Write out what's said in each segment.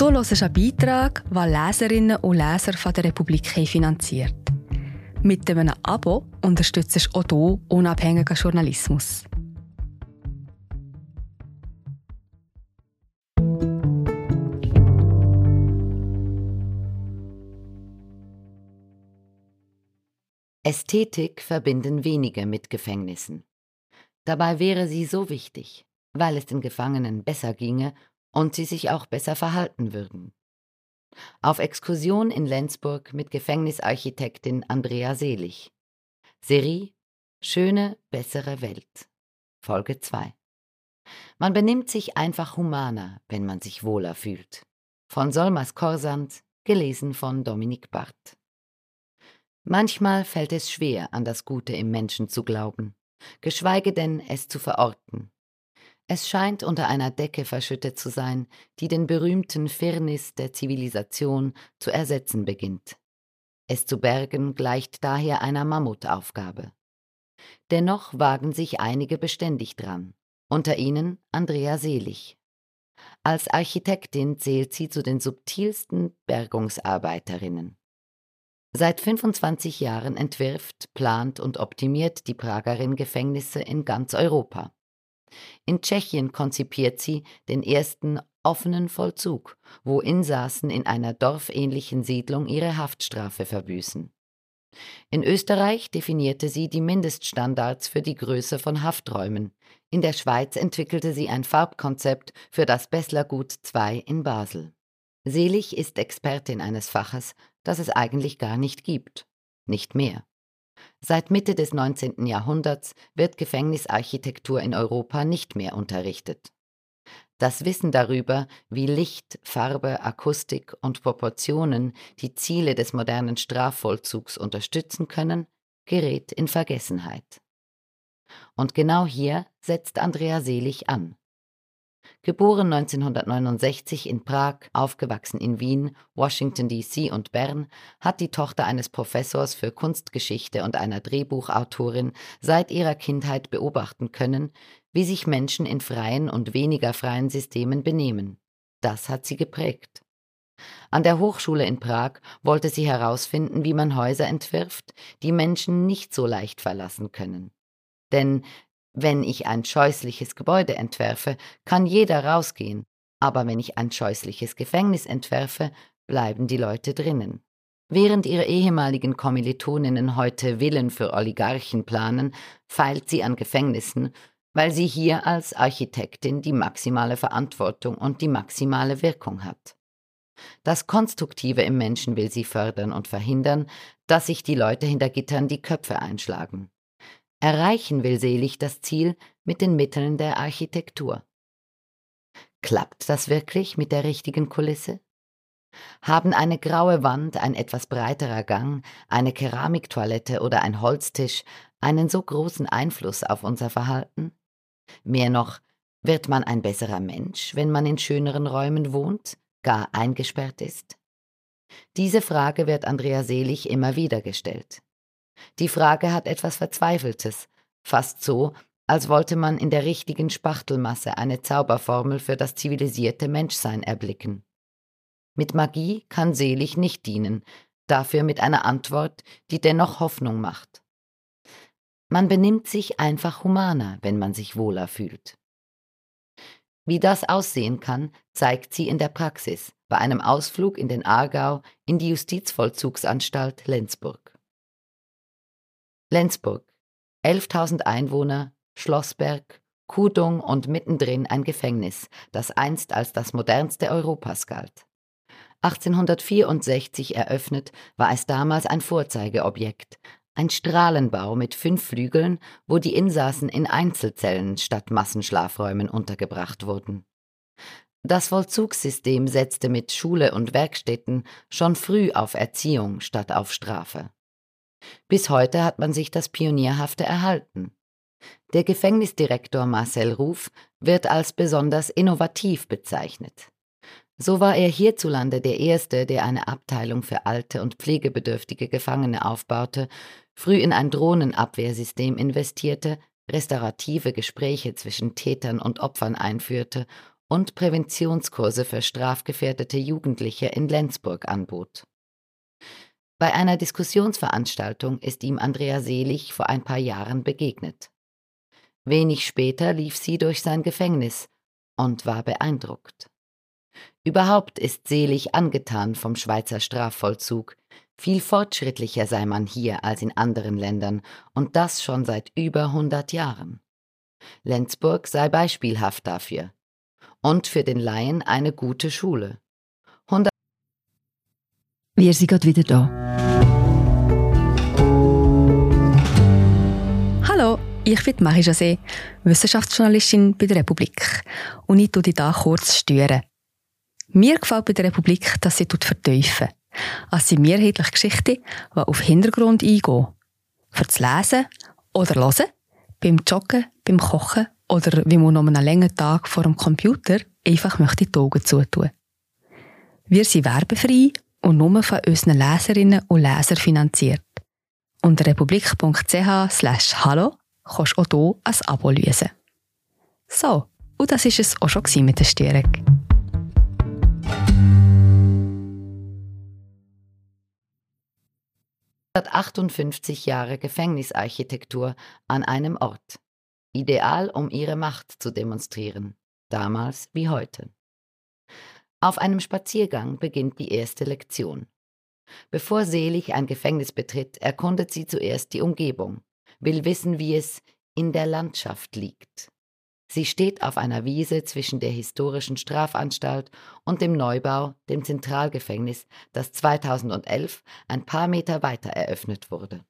Du hörst einen Beitrag, den Leserinnen und Leser von der Republik finanziert. Mit einem Abo unterstützt du auch du unabhängigen Journalismus. Ästhetik verbinden wenige mit Gefängnissen. Dabei wäre sie so wichtig, weil es den Gefangenen besser ginge und sie sich auch besser verhalten würden. Auf Exkursion in Lenzburg mit Gefängnisarchitektin Andrea Selig. Serie Schöne, bessere Welt. Folge 2. Man benimmt sich einfach humaner, wenn man sich wohler fühlt. Von Solmas Korsand, gelesen von Dominik Barth. Manchmal fällt es schwer, an das Gute im Menschen zu glauben, geschweige denn es zu verorten. Es scheint unter einer Decke verschüttet zu sein, die den berühmten Firnis der Zivilisation zu ersetzen beginnt. Es zu bergen gleicht daher einer Mammutaufgabe. Dennoch wagen sich einige beständig dran, unter ihnen Andrea Selig. Als Architektin zählt sie zu den subtilsten Bergungsarbeiterinnen. Seit 25 Jahren entwirft, plant und optimiert die Pragerin Gefängnisse in ganz Europa. In Tschechien konzipiert sie den ersten offenen Vollzug, wo Insassen in einer dorfähnlichen Siedlung ihre Haftstrafe verbüßen. In Österreich definierte sie die Mindeststandards für die Größe von Hafträumen. In der Schweiz entwickelte sie ein Farbkonzept für das Besslergut II in Basel. Selig ist Expertin eines Faches, das es eigentlich gar nicht gibt. Nicht mehr. Seit Mitte des 19. Jahrhunderts wird Gefängnisarchitektur in Europa nicht mehr unterrichtet. Das Wissen darüber, wie Licht, Farbe, Akustik und Proportionen die Ziele des modernen Strafvollzugs unterstützen können, gerät in Vergessenheit. Und genau hier setzt Andrea Selig an. Geboren 1969 in Prag, aufgewachsen in Wien, Washington DC und Bern, hat die Tochter eines Professors für Kunstgeschichte und einer Drehbuchautorin seit ihrer Kindheit beobachten können, wie sich Menschen in freien und weniger freien Systemen benehmen. Das hat sie geprägt. An der Hochschule in Prag wollte sie herausfinden, wie man Häuser entwirft, die Menschen nicht so leicht verlassen können. Denn wenn ich ein scheußliches Gebäude entwerfe, kann jeder rausgehen, aber wenn ich ein scheußliches Gefängnis entwerfe, bleiben die Leute drinnen. Während ihre ehemaligen Kommilitoninnen heute Villen für Oligarchen planen, feilt sie an Gefängnissen, weil sie hier als Architektin die maximale Verantwortung und die maximale Wirkung hat. Das Konstruktive im Menschen will sie fördern und verhindern, dass sich die Leute hinter Gittern die Köpfe einschlagen. Erreichen will Selig das Ziel mit den Mitteln der Architektur. Klappt das wirklich mit der richtigen Kulisse? Haben eine graue Wand, ein etwas breiterer Gang, eine Keramiktoilette oder ein Holztisch einen so großen Einfluss auf unser Verhalten? Mehr noch, wird man ein besserer Mensch, wenn man in schöneren Räumen wohnt, gar eingesperrt ist? Diese Frage wird Andrea Selig immer wieder gestellt. Die Frage hat etwas Verzweifeltes, fast so, als wollte man in der richtigen Spachtelmasse eine Zauberformel für das zivilisierte Menschsein erblicken. Mit Magie kann selig nicht dienen, dafür mit einer Antwort, die dennoch Hoffnung macht. Man benimmt sich einfach humaner, wenn man sich wohler fühlt. Wie das aussehen kann, zeigt sie in der Praxis bei einem Ausflug in den Aargau in die Justizvollzugsanstalt Lenzburg. Lenzburg. 11.000 Einwohner, Schlossberg, Kudung und mittendrin ein Gefängnis, das einst als das modernste Europas galt. 1864 eröffnet, war es damals ein Vorzeigeobjekt, ein Strahlenbau mit fünf Flügeln, wo die Insassen in Einzelzellen statt Massenschlafräumen untergebracht wurden. Das Vollzugssystem setzte mit Schule und Werkstätten schon früh auf Erziehung statt auf Strafe. Bis heute hat man sich das Pionierhafte erhalten. Der Gefängnisdirektor Marcel Ruf wird als besonders innovativ bezeichnet. So war er hierzulande der Erste, der eine Abteilung für alte und pflegebedürftige Gefangene aufbaute, früh in ein Drohnenabwehrsystem investierte, restaurative Gespräche zwischen Tätern und Opfern einführte und Präventionskurse für strafgefährdete Jugendliche in Lenzburg anbot. Bei einer Diskussionsveranstaltung ist ihm Andrea Selig vor ein paar Jahren begegnet. Wenig später lief sie durch sein Gefängnis und war beeindruckt. Überhaupt ist Selig angetan vom Schweizer Strafvollzug. Viel fortschrittlicher sei man hier als in anderen Ländern und das schon seit über 100 Jahren. Lenzburg sei beispielhaft dafür und für den Laien eine gute Schule. 100 Wir sind gerade wieder da. Hallo, ich bin Marie José, Wissenschaftsjournalistin bei der Republik und ich tue dich hier kurz stören. Mir gefällt bei der Republik, dass sie vertiefen. Es sind mehrheitlich Geschichten, die auf Hintergrund eingehen. Für das Lesen oder Hören, beim Joggen, beim Kochen oder wie man noch einen langen Tag vor dem Computer einfach möchte die Augen zutun. Wir sind werbefrei und nur von unseren Leserinnen und Lesern finanziert. Unter republik.ch slash hallo kannst du auch hier ein Abo lösen. So, und das war es auch schon mit der Störung. 158 Jahre Gefängnisarchitektur an einem Ort. Ideal, um ihre Macht zu demonstrieren, damals wie heute. Auf einem Spaziergang beginnt die erste Lektion. Bevor Selig ein Gefängnis betritt, erkundet sie zuerst die Umgebung, will wissen, wie es in der Landschaft liegt. Sie steht auf einer Wiese zwischen der historischen Strafanstalt und dem Neubau, dem Zentralgefängnis, das 2011 ein paar Meter weiter eröffnet wurde.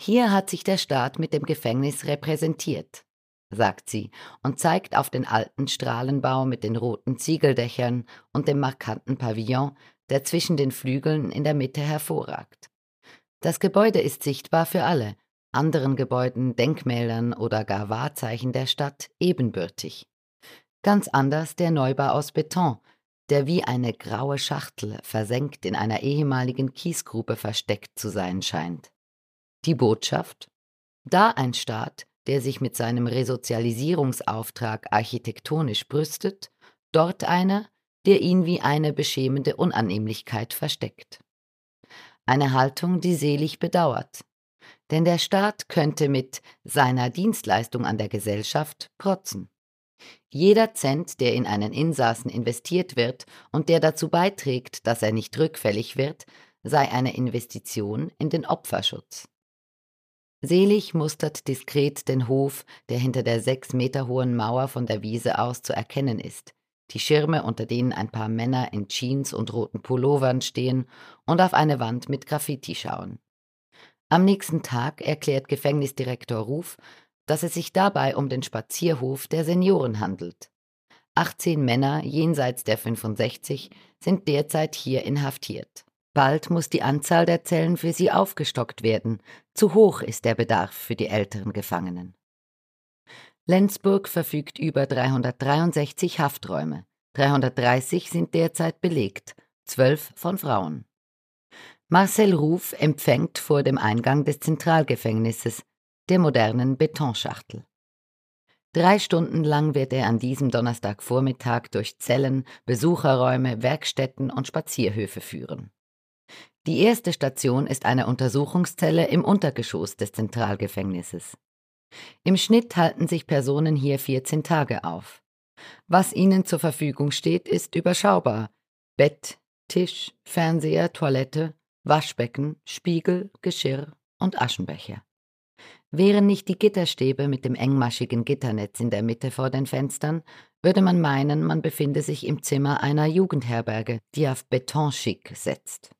Hier hat sich der Staat mit dem Gefängnis repräsentiert, sagt sie und zeigt auf den alten Strahlenbau mit den roten Ziegeldächern und dem markanten Pavillon, der zwischen den Flügeln in der Mitte hervorragt. Das Gebäude ist sichtbar für alle, anderen Gebäuden, Denkmälern oder gar Wahrzeichen der Stadt ebenbürtig. Ganz anders der Neubau aus Beton, der wie eine graue Schachtel versenkt in einer ehemaligen Kiesgrube versteckt zu sein scheint. Die Botschaft? Da ein Staat, der sich mit seinem Resozialisierungsauftrag architektonisch brüstet, dort einer, der ihn wie eine beschämende Unannehmlichkeit versteckt. Eine Haltung, die selig bedauert, denn der Staat könnte mit seiner Dienstleistung an der Gesellschaft protzen. Jeder Cent, der in einen Insassen investiert wird und der dazu beiträgt, dass er nicht rückfällig wird, sei eine Investition in den Opferschutz. Selig mustert diskret den Hof, der hinter der sechs Meter hohen Mauer von der Wiese aus zu erkennen ist, die Schirme, unter denen ein paar Männer in Jeans und roten Pullovern stehen und auf eine Wand mit Graffiti schauen. Am nächsten Tag erklärt Gefängnisdirektor Ruf, dass es sich dabei um den Spazierhof der Senioren handelt. 18 Männer jenseits der 65 sind derzeit hier inhaftiert. Bald muss die Anzahl der Zellen für sie aufgestockt werden. Zu hoch ist der Bedarf für die älteren Gefangenen. Lenzburg verfügt über 363 Hafträume. 330 sind derzeit belegt, 12 von Frauen. Marcel Ruf empfängt vor dem Eingang des Zentralgefängnisses, der modernen Betonschachtel. Drei Stunden lang wird er an diesem Donnerstagvormittag durch Zellen, Besucherräume, Werkstätten und Spazierhöfe führen. Die erste Station ist eine Untersuchungszelle im Untergeschoss des Zentralgefängnisses. Im Schnitt halten sich Personen hier 14 Tage auf. Was ihnen zur Verfügung steht, ist überschaubar. Bett, Tisch, Fernseher, Toilette Waschbecken, Spiegel, Geschirr und Aschenbecher. Wären nicht die Gitterstäbe mit dem engmaschigen Gitternetz in der Mitte vor den Fenstern, würde man meinen, man befinde sich im Zimmer einer Jugendherberge, die auf Betonschick setzt.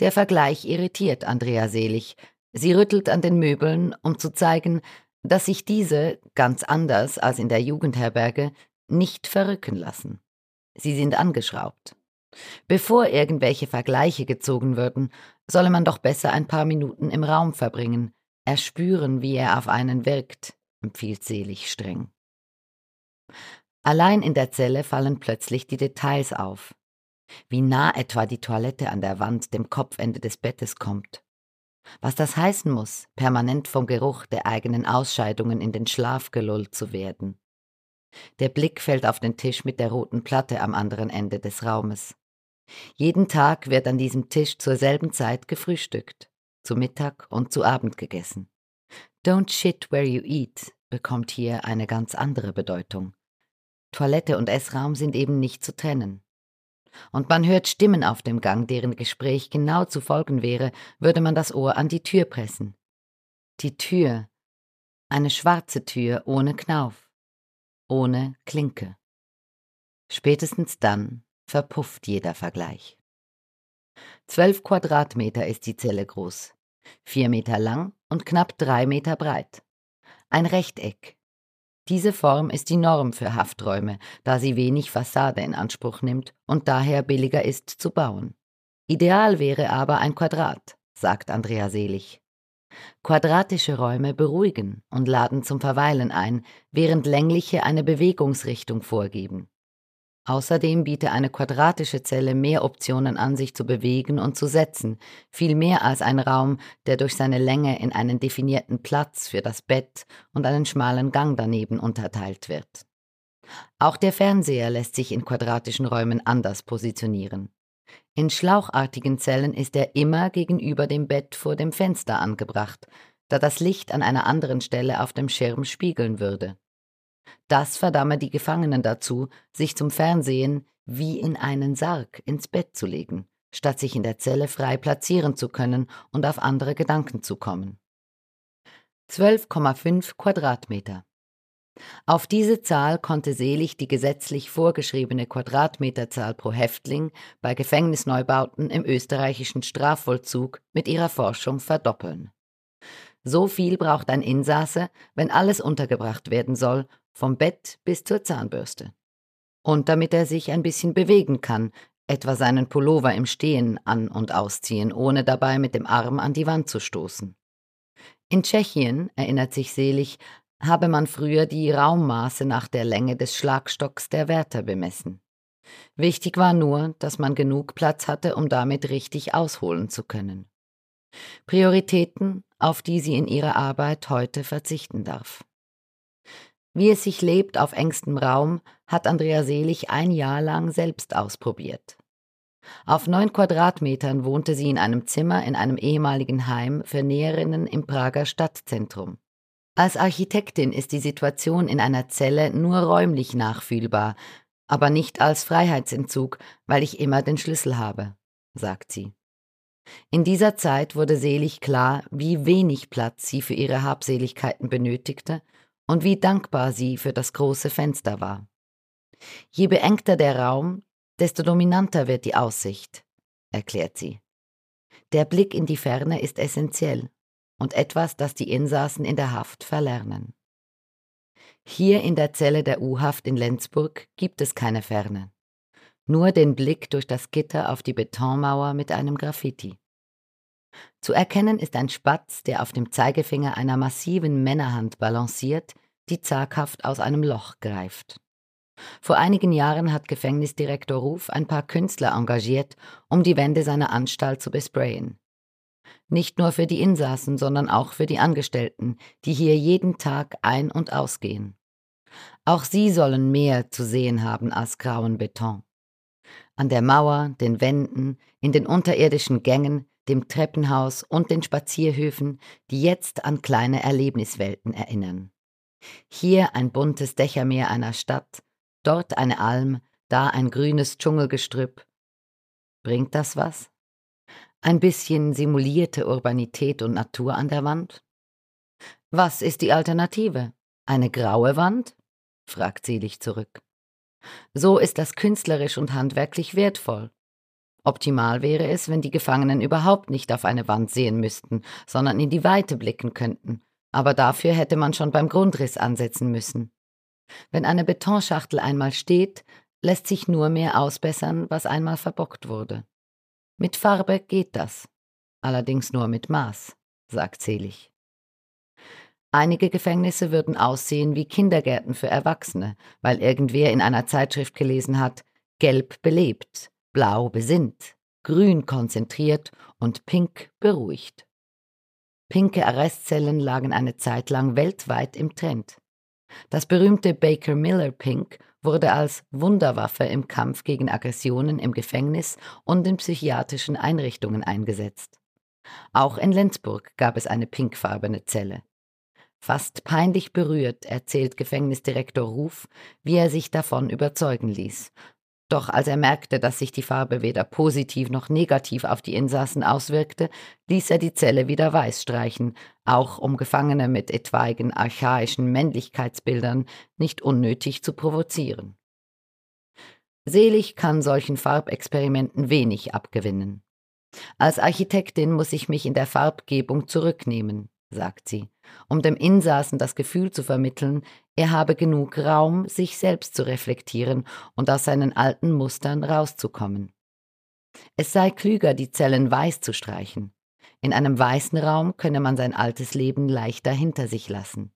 Der Vergleich irritiert Andrea Selig. Sie rüttelt an den Möbeln, um zu zeigen, dass sich diese, ganz anders als in der Jugendherberge, nicht verrücken lassen. Sie sind angeschraubt. Bevor irgendwelche Vergleiche gezogen würden, solle man doch besser ein paar Minuten im Raum verbringen, erspüren, wie er auf einen wirkt, empfiehlt Selig streng. Allein in der Zelle fallen plötzlich die Details auf. Wie nah etwa die Toilette an der Wand dem Kopfende des Bettes kommt. Was das heißen muss, permanent vom Geruch der eigenen Ausscheidungen in den Schlaf gelullt zu werden. Der Blick fällt auf den Tisch mit der roten Platte am anderen Ende des Raumes. Jeden Tag wird an diesem Tisch zur selben Zeit gefrühstückt, zu Mittag und zu Abend gegessen. Don't shit where you eat bekommt hier eine ganz andere Bedeutung. Toilette und Essraum sind eben nicht zu trennen. Und man hört Stimmen auf dem Gang, deren Gespräch genau zu folgen wäre, würde man das Ohr an die Tür pressen. Die Tür, eine schwarze Tür ohne Knauf, ohne Klinke. Spätestens dann verpufft jeder Vergleich. Zwölf Quadratmeter ist die Zelle groß, vier Meter lang und knapp drei Meter breit. Ein Rechteck. Diese Form ist die Norm für Hafträume, da sie wenig Fassade in Anspruch nimmt und daher billiger ist zu bauen. Ideal wäre aber ein Quadrat, sagt Andrea Selig. Quadratische Räume beruhigen und laden zum Verweilen ein, während längliche eine Bewegungsrichtung vorgeben. Außerdem biete eine quadratische Zelle mehr Optionen an, sich zu bewegen und zu setzen, viel mehr als ein Raum, der durch seine Länge in einen definierten Platz für das Bett und einen schmalen Gang daneben unterteilt wird. Auch der Fernseher lässt sich in quadratischen Räumen anders positionieren. In schlauchartigen Zellen ist er immer gegenüber dem Bett vor dem Fenster angebracht, da das Licht an einer anderen Stelle auf dem Schirm spiegeln würde. Das verdamme die Gefangenen dazu, sich zum Fernsehen wie in einen Sarg ins Bett zu legen, statt sich in der Zelle frei platzieren zu können und auf andere Gedanken zu kommen. 12,5 Quadratmeter. Auf diese Zahl konnte Selig die gesetzlich vorgeschriebene Quadratmeterzahl pro Häftling bei Gefängnisneubauten im österreichischen Strafvollzug mit ihrer Forschung verdoppeln. So viel braucht ein Insasse, wenn alles untergebracht werden soll vom Bett bis zur Zahnbürste. Und damit er sich ein bisschen bewegen kann, etwa seinen Pullover im Stehen an und ausziehen, ohne dabei mit dem Arm an die Wand zu stoßen. In Tschechien, erinnert sich Selig, habe man früher die Raummaße nach der Länge des Schlagstocks der Wärter bemessen. Wichtig war nur, dass man genug Platz hatte, um damit richtig ausholen zu können. Prioritäten, auf die sie in ihrer Arbeit heute verzichten darf. Wie es sich lebt auf engstem Raum, hat Andrea Selig ein Jahr lang selbst ausprobiert. Auf neun Quadratmetern wohnte sie in einem Zimmer in einem ehemaligen Heim für Näherinnen im Prager Stadtzentrum. Als Architektin ist die Situation in einer Zelle nur räumlich nachfühlbar, aber nicht als Freiheitsentzug, weil ich immer den Schlüssel habe, sagt sie. In dieser Zeit wurde Selig klar, wie wenig Platz sie für ihre Habseligkeiten benötigte und wie dankbar sie für das große Fenster war. Je beengter der Raum, desto dominanter wird die Aussicht, erklärt sie. Der Blick in die Ferne ist essentiell und etwas, das die Insassen in der Haft verlernen. Hier in der Zelle der U-Haft in Lenzburg gibt es keine Ferne, nur den Blick durch das Gitter auf die Betonmauer mit einem Graffiti. Zu erkennen ist ein Spatz, der auf dem Zeigefinger einer massiven Männerhand balanciert, die zaghaft aus einem Loch greift. Vor einigen Jahren hat Gefängnisdirektor Ruf ein paar Künstler engagiert, um die Wände seiner Anstalt zu besprayen. Nicht nur für die Insassen, sondern auch für die Angestellten, die hier jeden Tag ein- und ausgehen. Auch sie sollen mehr zu sehen haben als grauen Beton. An der Mauer, den Wänden, in den unterirdischen Gängen, dem Treppenhaus und den Spazierhöfen, die jetzt an kleine Erlebniswelten erinnern. Hier ein buntes Dächermeer einer Stadt, dort eine Alm, da ein grünes Dschungelgestrüpp. Bringt das was? Ein bisschen simulierte Urbanität und Natur an der Wand? Was ist die Alternative? Eine graue Wand? fragt Selig zurück. So ist das künstlerisch und handwerklich wertvoll. Optimal wäre es, wenn die Gefangenen überhaupt nicht auf eine Wand sehen müssten, sondern in die Weite blicken könnten. Aber dafür hätte man schon beim Grundriss ansetzen müssen. Wenn eine Betonschachtel einmal steht, lässt sich nur mehr ausbessern, was einmal verbockt wurde. Mit Farbe geht das, allerdings nur mit Maß, sagt Selig. Einige Gefängnisse würden aussehen wie Kindergärten für Erwachsene, weil irgendwer in einer Zeitschrift gelesen hat, gelb belebt, blau besinnt, grün konzentriert und pink beruhigt. Pinke Arrestzellen lagen eine Zeit lang weltweit im Trend. Das berühmte Baker Miller Pink wurde als Wunderwaffe im Kampf gegen Aggressionen im Gefängnis und in psychiatrischen Einrichtungen eingesetzt. Auch in Lenzburg gab es eine pinkfarbene Zelle. Fast peinlich berührt erzählt Gefängnisdirektor Ruf, wie er sich davon überzeugen ließ. Doch als er merkte, dass sich die Farbe weder positiv noch negativ auf die Insassen auswirkte, ließ er die Zelle wieder weiß streichen, auch um Gefangene mit etwaigen archaischen Männlichkeitsbildern nicht unnötig zu provozieren. Selig kann solchen Farbexperimenten wenig abgewinnen. Als Architektin muss ich mich in der Farbgebung zurücknehmen sagt sie, um dem Insassen das Gefühl zu vermitteln, er habe genug Raum, sich selbst zu reflektieren und aus seinen alten Mustern rauszukommen. Es sei klüger, die Zellen weiß zu streichen. In einem weißen Raum könne man sein altes Leben leichter hinter sich lassen.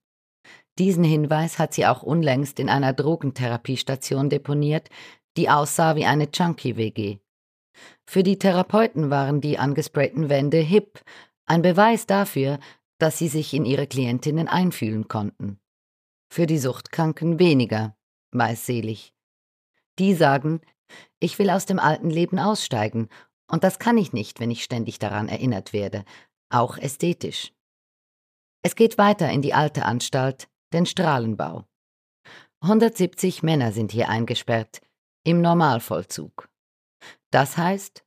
Diesen Hinweis hat sie auch unlängst in einer Drogentherapiestation deponiert, die aussah wie eine Junkie-WG. Für die Therapeuten waren die angesprayten Wände hip, ein Beweis dafür, dass sie sich in ihre Klientinnen einfühlen konnten. Für die Suchtkranken weniger, weiß selig. Die sagen, ich will aus dem alten Leben aussteigen, und das kann ich nicht, wenn ich ständig daran erinnert werde, auch ästhetisch. Es geht weiter in die alte Anstalt, den Strahlenbau. 170 Männer sind hier eingesperrt, im Normalvollzug. Das heißt,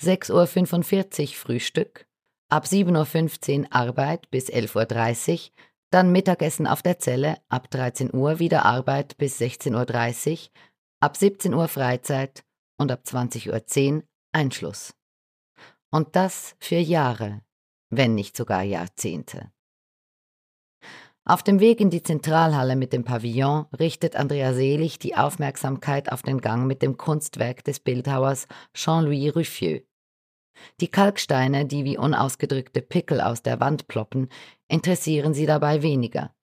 6.45 Uhr Frühstück, ab 7.15 Uhr Arbeit bis 11.30 Uhr, dann Mittagessen auf der Zelle, ab 13 Uhr wieder Arbeit bis 16.30 Uhr, ab 17 Uhr Freizeit und ab 20.10 Uhr Einschluss. Und das für Jahre, wenn nicht sogar Jahrzehnte. Auf dem Weg in die Zentralhalle mit dem Pavillon richtet Andrea Selig die Aufmerksamkeit auf den Gang mit dem Kunstwerk des Bildhauers Jean-Louis Ruffieux. Die Kalksteine, die wie unausgedrückte Pickel aus der Wand ploppen, interessieren sie dabei weniger.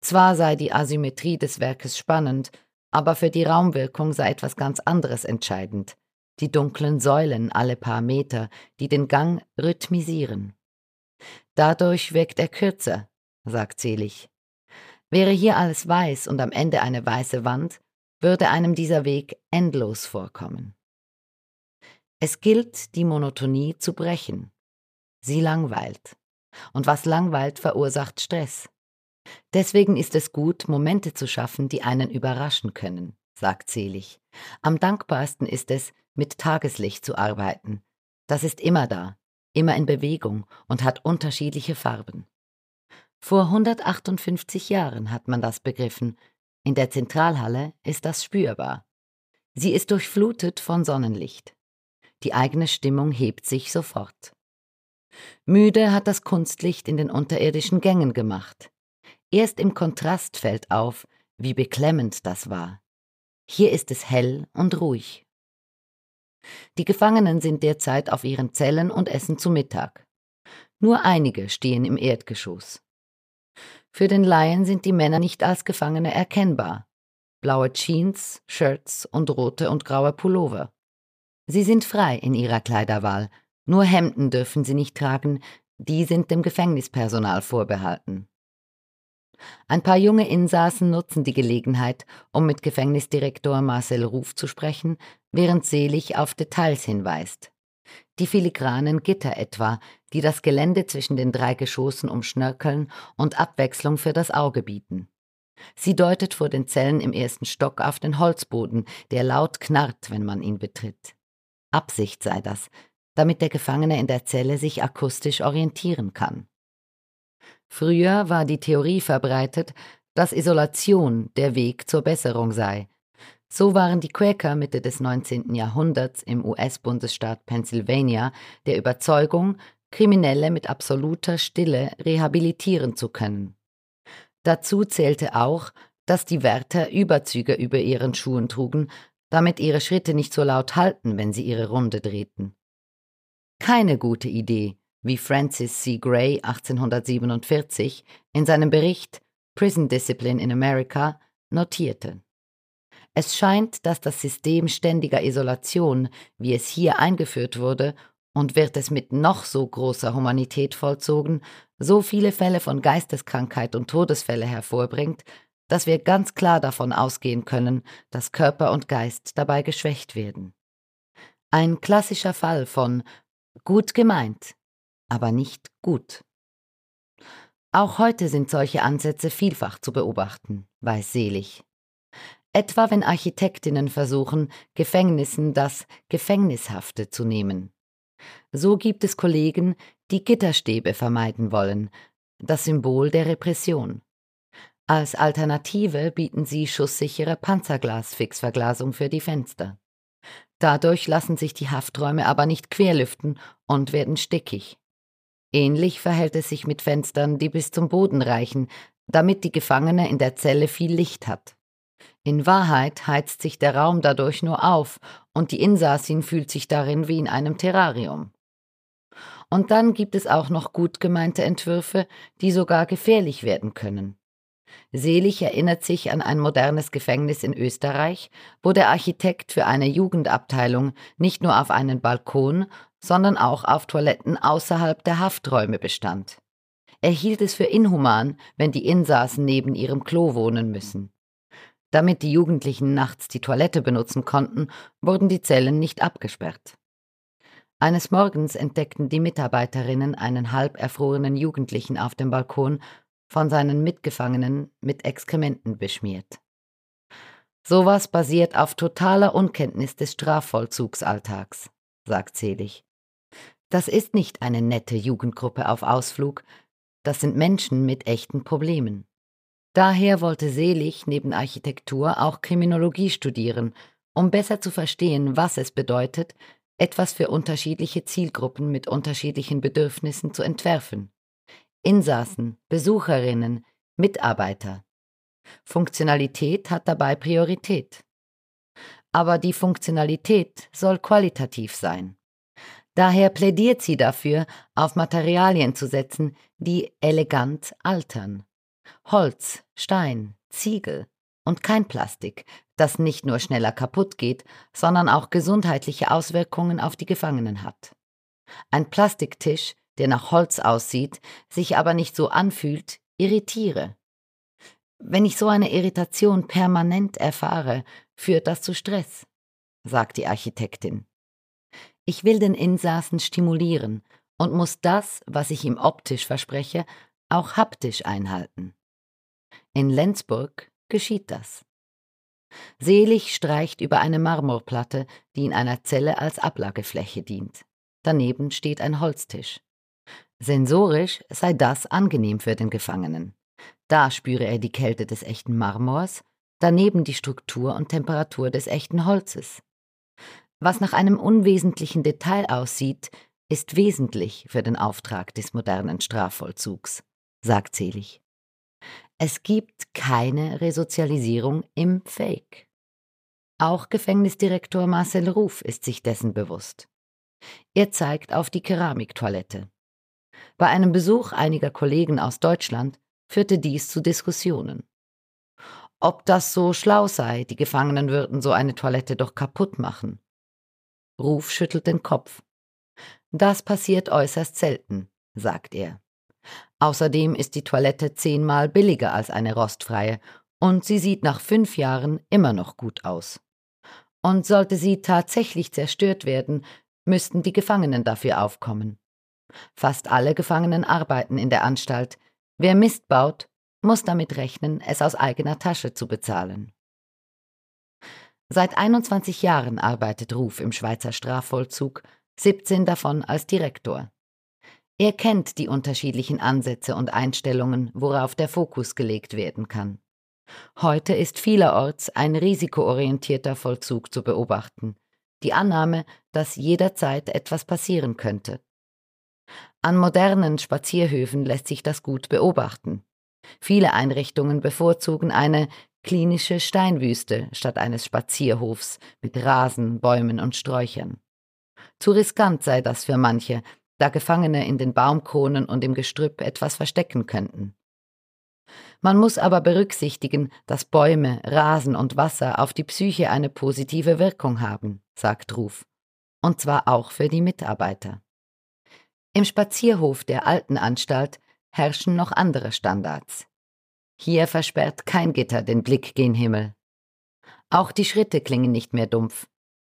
Zwar sei die Asymmetrie des Werkes spannend, aber für die Raumwirkung sei etwas ganz anderes entscheidend. Die dunklen Säulen alle paar Meter, die den Gang rhythmisieren. Dadurch wirkt er kürzer, sagt Selig. Wäre hier alles weiß und am Ende eine weiße Wand, würde einem dieser Weg endlos vorkommen. Es gilt, die Monotonie zu brechen. Sie langweilt. Und was langweilt, verursacht Stress. Deswegen ist es gut, Momente zu schaffen, die einen überraschen können, sagt Selig. Am dankbarsten ist es, mit Tageslicht zu arbeiten. Das ist immer da, immer in Bewegung und hat unterschiedliche Farben. Vor 158 Jahren hat man das begriffen. In der Zentralhalle ist das spürbar. Sie ist durchflutet von Sonnenlicht. Die eigene Stimmung hebt sich sofort. Müde hat das Kunstlicht in den unterirdischen Gängen gemacht. Erst im Kontrast fällt auf, wie beklemmend das war. Hier ist es hell und ruhig. Die Gefangenen sind derzeit auf ihren Zellen und essen zu Mittag. Nur einige stehen im Erdgeschoss. Für den Laien sind die Männer nicht als Gefangene erkennbar. Blaue Jeans, Shirts und rote und graue Pullover. Sie sind frei in ihrer Kleiderwahl, nur Hemden dürfen sie nicht tragen, die sind dem Gefängnispersonal vorbehalten. Ein paar junge Insassen nutzen die Gelegenheit, um mit Gefängnisdirektor Marcel Ruf zu sprechen, während Selig auf Details hinweist. Die filigranen Gitter etwa, die das Gelände zwischen den drei Geschossen umschnörkeln und Abwechslung für das Auge bieten. Sie deutet vor den Zellen im ersten Stock auf den Holzboden, der laut knarrt, wenn man ihn betritt. Absicht sei das, damit der Gefangene in der Zelle sich akustisch orientieren kann. Früher war die Theorie verbreitet, dass Isolation der Weg zur Besserung sei. So waren die Quäker Mitte des 19. Jahrhunderts im US-Bundesstaat Pennsylvania der Überzeugung, Kriminelle mit absoluter Stille rehabilitieren zu können. Dazu zählte auch, dass die Wärter Überzüge über ihren Schuhen trugen, damit ihre Schritte nicht so laut halten, wenn sie ihre Runde drehten. Keine gute Idee, wie Francis C. Gray 1847 in seinem Bericht Prison Discipline in America notierte. Es scheint, dass das System ständiger Isolation, wie es hier eingeführt wurde, und wird es mit noch so großer Humanität vollzogen, so viele Fälle von Geisteskrankheit und Todesfälle hervorbringt, dass wir ganz klar davon ausgehen können, dass Körper und Geist dabei geschwächt werden. Ein klassischer Fall von gut gemeint, aber nicht gut. Auch heute sind solche Ansätze vielfach zu beobachten, weiß Selig. Etwa wenn Architektinnen versuchen, Gefängnissen das Gefängnishafte zu nehmen. So gibt es Kollegen, die Gitterstäbe vermeiden wollen, das Symbol der Repression. Als Alternative bieten sie schusssichere Panzerglasfixverglasung für die Fenster. Dadurch lassen sich die Hafträume aber nicht querlüften und werden stickig. Ähnlich verhält es sich mit Fenstern, die bis zum Boden reichen, damit die Gefangene in der Zelle viel Licht hat. In Wahrheit heizt sich der Raum dadurch nur auf und die Insassin fühlt sich darin wie in einem Terrarium. Und dann gibt es auch noch gut gemeinte Entwürfe, die sogar gefährlich werden können. Selig erinnert sich an ein modernes Gefängnis in Österreich, wo der Architekt für eine Jugendabteilung nicht nur auf einen Balkon, sondern auch auf Toiletten außerhalb der Hafträume bestand. Er hielt es für inhuman, wenn die Insassen neben ihrem Klo wohnen müssen. Damit die Jugendlichen nachts die Toilette benutzen konnten, wurden die Zellen nicht abgesperrt. Eines Morgens entdeckten die Mitarbeiterinnen einen halb erfrorenen Jugendlichen auf dem Balkon, von seinen Mitgefangenen mit Exkrementen beschmiert. Sowas basiert auf totaler Unkenntnis des Strafvollzugsalltags, sagt Selig. Das ist nicht eine nette Jugendgruppe auf Ausflug, das sind Menschen mit echten Problemen. Daher wollte Selig neben Architektur auch Kriminologie studieren, um besser zu verstehen, was es bedeutet, etwas für unterschiedliche Zielgruppen mit unterschiedlichen Bedürfnissen zu entwerfen. Insassen, Besucherinnen, Mitarbeiter. Funktionalität hat dabei Priorität. Aber die Funktionalität soll qualitativ sein. Daher plädiert sie dafür, auf Materialien zu setzen, die elegant altern. Holz, Stein, Ziegel und kein Plastik, das nicht nur schneller kaputt geht, sondern auch gesundheitliche Auswirkungen auf die Gefangenen hat. Ein Plastiktisch, der nach Holz aussieht, sich aber nicht so anfühlt, irritiere. Wenn ich so eine Irritation permanent erfahre, führt das zu Stress, sagt die Architektin. Ich will den Insassen stimulieren und muss das, was ich ihm optisch verspreche, auch haptisch einhalten. In Lenzburg geschieht das. Selig streicht über eine Marmorplatte, die in einer Zelle als Ablagefläche dient. Daneben steht ein Holztisch. Sensorisch sei das angenehm für den Gefangenen. Da spüre er die Kälte des echten Marmors, daneben die Struktur und Temperatur des echten Holzes. Was nach einem unwesentlichen Detail aussieht, ist wesentlich für den Auftrag des modernen Strafvollzugs, sagt Selig. Es gibt keine Resozialisierung im Fake. Auch Gefängnisdirektor Marcel Ruf ist sich dessen bewusst. Er zeigt auf die Keramiktoilette. Bei einem Besuch einiger Kollegen aus Deutschland führte dies zu Diskussionen. Ob das so schlau sei, die Gefangenen würden so eine Toilette doch kaputt machen. Ruf schüttelt den Kopf. Das passiert äußerst selten, sagt er. Außerdem ist die Toilette zehnmal billiger als eine rostfreie und sie sieht nach fünf Jahren immer noch gut aus. Und sollte sie tatsächlich zerstört werden, müssten die Gefangenen dafür aufkommen. Fast alle Gefangenen arbeiten in der Anstalt. Wer Mist baut, muss damit rechnen, es aus eigener Tasche zu bezahlen. Seit 21 Jahren arbeitet Ruf im Schweizer Strafvollzug, 17 davon als Direktor. Er kennt die unterschiedlichen Ansätze und Einstellungen, worauf der Fokus gelegt werden kann. Heute ist vielerorts ein risikoorientierter Vollzug zu beobachten, die Annahme, dass jederzeit etwas passieren könnte. An modernen Spazierhöfen lässt sich das gut beobachten. Viele Einrichtungen bevorzugen eine klinische Steinwüste statt eines Spazierhofs mit Rasen, Bäumen und Sträuchern. Zu riskant sei das für manche, da Gefangene in den Baumkronen und im Gestrüpp etwas verstecken könnten. Man muss aber berücksichtigen, dass Bäume, Rasen und Wasser auf die Psyche eine positive Wirkung haben, sagt Ruf. Und zwar auch für die Mitarbeiter. Im Spazierhof der alten Anstalt herrschen noch andere Standards. Hier versperrt kein Gitter den Blick gen Himmel. Auch die Schritte klingen nicht mehr dumpf.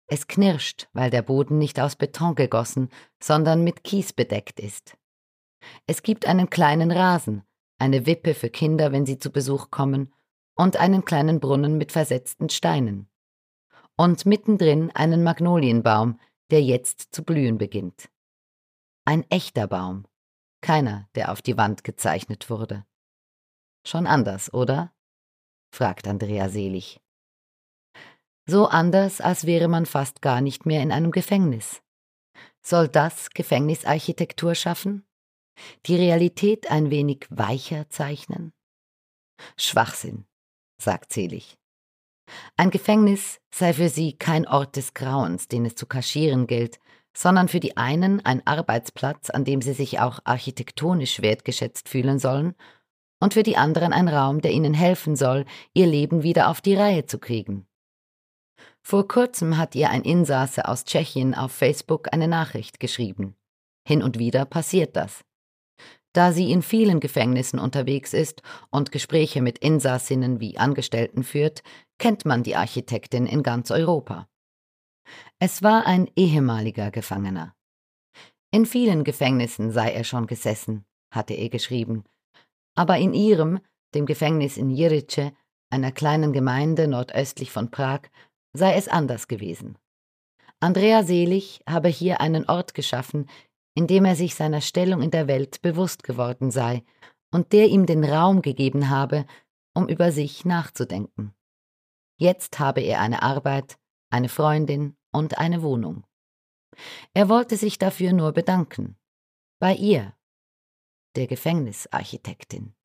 Es knirscht, weil der Boden nicht aus Beton gegossen, sondern mit Kies bedeckt ist. Es gibt einen kleinen Rasen, eine Wippe für Kinder, wenn sie zu Besuch kommen, und einen kleinen Brunnen mit versetzten Steinen. Und mittendrin einen Magnolienbaum, der jetzt zu blühen beginnt. Ein echter Baum, keiner, der auf die Wand gezeichnet wurde. Schon anders, oder? fragt Andrea selig. So anders, als wäre man fast gar nicht mehr in einem Gefängnis. Soll das Gefängnisarchitektur schaffen? Die Realität ein wenig weicher zeichnen? Schwachsinn, sagt Selig. Ein Gefängnis sei für sie kein Ort des Grauens, den es zu kaschieren gilt, sondern für die einen ein Arbeitsplatz, an dem sie sich auch architektonisch wertgeschätzt fühlen sollen, und für die anderen ein Raum, der ihnen helfen soll, ihr Leben wieder auf die Reihe zu kriegen. Vor kurzem hat ihr ein Insasse aus Tschechien auf Facebook eine Nachricht geschrieben. Hin und wieder passiert das. Da sie in vielen Gefängnissen unterwegs ist und Gespräche mit Insassinnen wie Angestellten führt, kennt man die Architektin in ganz Europa. Es war ein ehemaliger Gefangener. In vielen Gefängnissen sei er schon gesessen, hatte er geschrieben, aber in ihrem, dem Gefängnis in Jirice, einer kleinen Gemeinde nordöstlich von Prag, sei es anders gewesen. Andrea Selig habe hier einen Ort geschaffen, in dem er sich seiner Stellung in der Welt bewusst geworden sei und der ihm den Raum gegeben habe, um über sich nachzudenken. Jetzt habe er eine Arbeit, eine Freundin und eine Wohnung. Er wollte sich dafür nur bedanken. Bei ihr, der Gefängnisarchitektin.